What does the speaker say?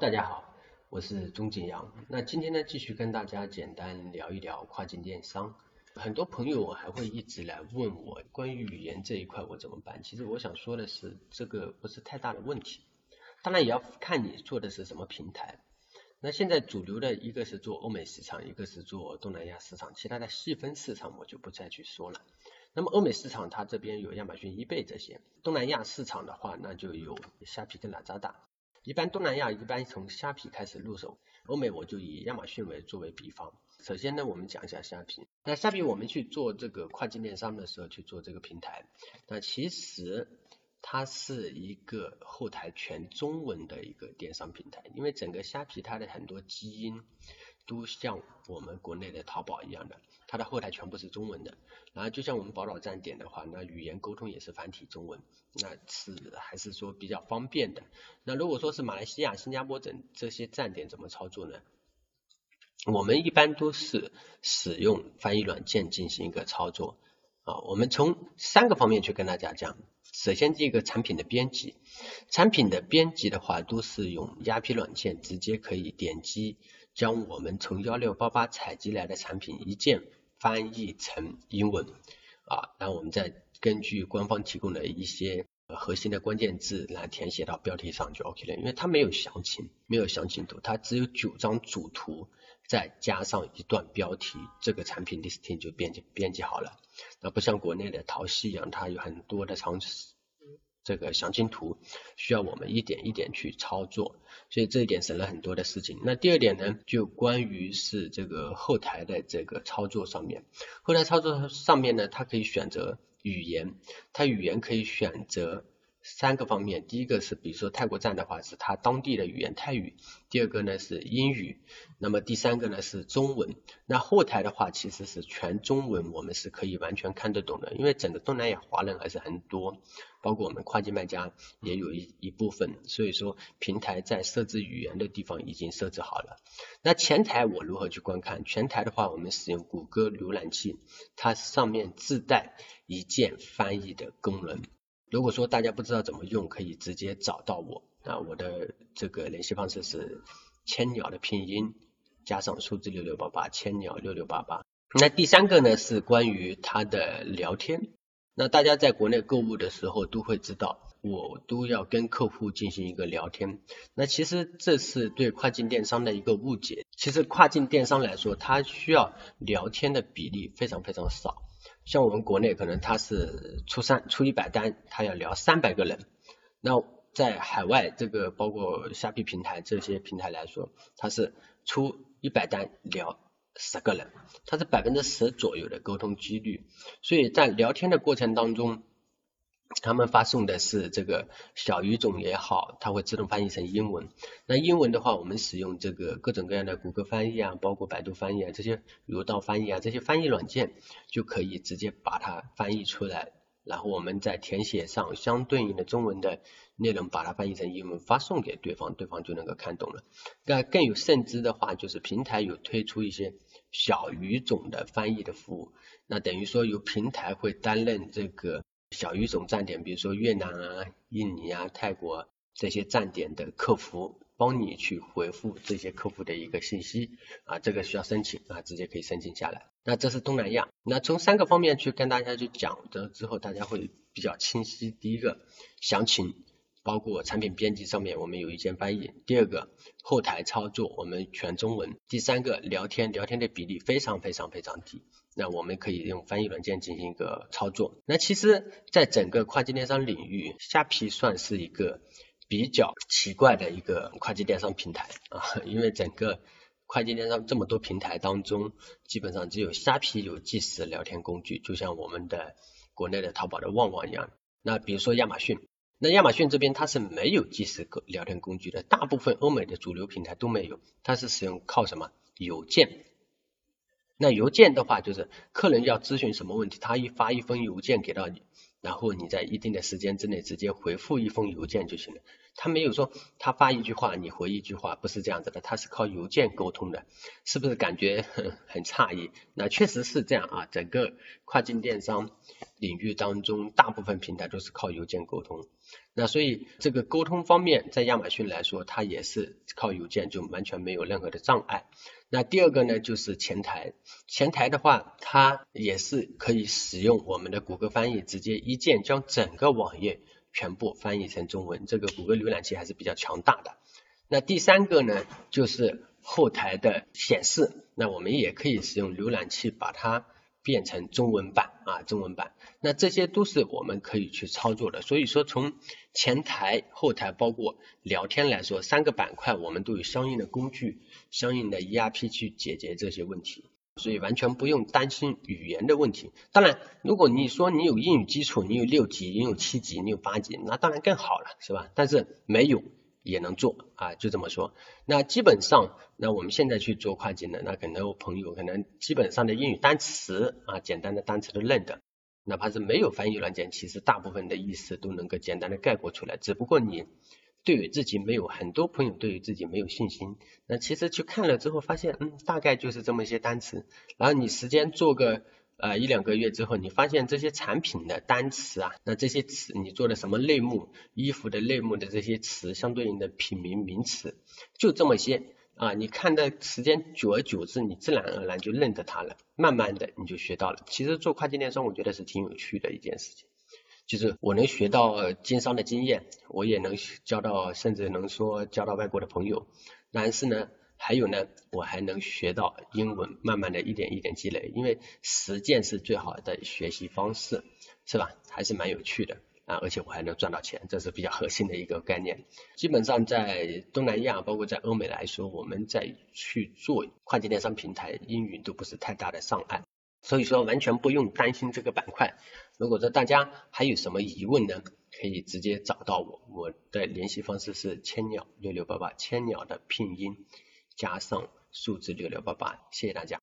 大家好，我是钟景阳。那今天呢，继续跟大家简单聊一聊跨境电商。很多朋友还会一直来问我关于语言这一块我怎么办。其实我想说的是，这个不是太大的问题。当然也要看你做的是什么平台。那现在主流的一个是做欧美市场，一个是做东南亚市场，其他的细分市场我就不再去说了。那么欧美市场它这边有亚马逊、易贝这些，东南亚市场的话，那就有虾皮跟拉扎达。一般东南亚一般从虾皮开始入手，欧美我就以亚马逊为作为比方。首先呢，我们讲一下虾皮。那虾皮我们去做这个跨境电商的时候去做这个平台，那其实它是一个后台全中文的一个电商平台，因为整个虾皮它的很多基因都像我们国内的淘宝一样的。它的后台全部是中文的，然后就像我们宝岛站点的话，那语言沟通也是繁体中文，那是还是说比较方便的。那如果说是马来西亚、新加坡等这些站点怎么操作呢？我们一般都是使用翻译软件进行一个操作啊。我们从三个方面去跟大家讲。首先，第一个产品的编辑，产品的编辑的话，都是用 rp 软件，直接可以点击将我们从幺六八八采集来的产品一键。翻译成英文啊，然后我们再根据官方提供的一些核心的关键字来填写到标题上就 OK 了，因为它没有详情，没有详情图，它只有九张主图，再加上一段标题，这个产品 listing 就编辑编辑好了。那不像国内的淘系一样，它有很多的长这个详情图需要我们一点一点去操作，所以这一点省了很多的事情。那第二点呢，就关于是这个后台的这个操作上面，后台操作上面呢，它可以选择语言，它语言可以选择。三个方面，第一个是比如说泰国站的话是它当地的语言泰语，第二个呢是英语，那么第三个呢是中文。那后台的话其实是全中文，我们是可以完全看得懂的，因为整个东南亚华人还是很多，包括我们跨境卖家也有一一部分，所以说平台在设置语言的地方已经设置好了。那前台我如何去观看？前台的话，我们使用谷歌浏览器，它上面自带一键翻译的功能。如果说大家不知道怎么用，可以直接找到我啊，我的这个联系方式是千鸟的拼音加上数字六六八八，千鸟六六八八。那第三个呢是关于它的聊天，那大家在国内购物的时候都会知道，我都要跟客户进行一个聊天。那其实这是对跨境电商的一个误解，其实跨境电商来说，它需要聊天的比例非常非常少。像我们国内可能他是出三出一百单，他要聊三百个人。那在海外这个包括虾皮平台这些平台来说，他是出一百单聊十个人，他是百分之十左右的沟通几率。所以在聊天的过程当中。他们发送的是这个小语种也好，它会自动翻译成英文。那英文的话，我们使用这个各种各样的谷歌翻译啊，包括百度翻译啊，这些有道翻译啊，这些翻译软件就可以直接把它翻译出来。然后我们再填写上相对应的中文的内容，把它翻译成英文发送给对方，对方就能够看懂了。那更有甚之的话，就是平台有推出一些小语种的翻译的服务，那等于说由平台会担任这个。小语种站点，比如说越南啊、印尼啊、泰国这些站点的客服，帮你去回复这些客户的一个信息啊，这个需要申请啊，直接可以申请下来。那这是东南亚，那从三个方面去跟大家去讲的之后，大家会比较清晰。第一个，详情，包括产品编辑上面我们有一键翻译；第二个，后台操作我们全中文；第三个，聊天，聊天的比例非常非常非常低。那我们可以用翻译软件进行一个操作。那其实，在整个跨境电商领域，虾皮算是一个比较奇怪的一个跨境电商平台啊，因为整个跨境电商这么多平台当中，基本上只有虾皮有即时聊天工具，就像我们的国内的淘宝的旺旺一样。那比如说亚马逊，那亚马逊这边它是没有即时聊天工具的，大部分欧美的主流平台都没有，它是使用靠什么邮件。那邮件的话，就是客人要咨询什么问题，他一发一封邮件给到你，然后你在一定的时间之内直接回复一封邮件就行了。他没有说他发一句话你回一句话，不是这样子的，他是靠邮件沟通的，是不是感觉很很诧异？那确实是这样啊，整个跨境电商领域当中，大部分平台都是靠邮件沟通。那所以这个沟通方面，在亚马逊来说，它也是靠邮件，就完全没有任何的障碍。那第二个呢，就是前台，前台的话，它也是可以使用我们的谷歌翻译，直接一键将整个网页。全部翻译成中文，这个谷歌浏览器还是比较强大的。那第三个呢，就是后台的显示，那我们也可以使用浏览器把它变成中文版啊，中文版。那这些都是我们可以去操作的。所以说，从前台、后台，包括聊天来说，三个板块我们都有相应的工具、相应的 ERP 去解决这些问题。所以完全不用担心语言的问题。当然，如果你说你有英语基础，你有六级，你有七级，你有八级，那当然更好了，是吧？但是没有也能做啊，就这么说。那基本上，那我们现在去做跨境的，那可能朋友可能基本上的英语单词啊，简单的单词都认得，哪怕是没有翻译软件，其实大部分的意思都能够简单的概括出来。只不过你。对于自己没有很多朋友对于自己没有信心，那其实去看了之后发现，嗯，大概就是这么一些单词。然后你时间做个呃一两个月之后，你发现这些产品的单词啊，那这些词你做的什么类目，衣服的类目的这些词，相对应的品名名词，就这么些啊。你看的时间久而久之，你自然而然就认得它了，慢慢的你就学到了。其实做跨境电商，我觉得是挺有趣的一件事情。就是我能学到经商的经验，我也能交到，甚至能说交到外国的朋友。但是呢，还有呢，我还能学到英文，慢慢的一点一点积累。因为实践是最好的学习方式，是吧？还是蛮有趣的啊，而且我还能赚到钱，这是比较核心的一个概念。基本上在东南亚，包括在欧美来说，我们在去做跨境电商平台，英语都不是太大的障碍。所以说完全不用担心这个板块。如果说大家还有什么疑问呢，可以直接找到我，我的联系方式是千鸟六六八八，千鸟的拼音加上数字六六八八，谢谢大家。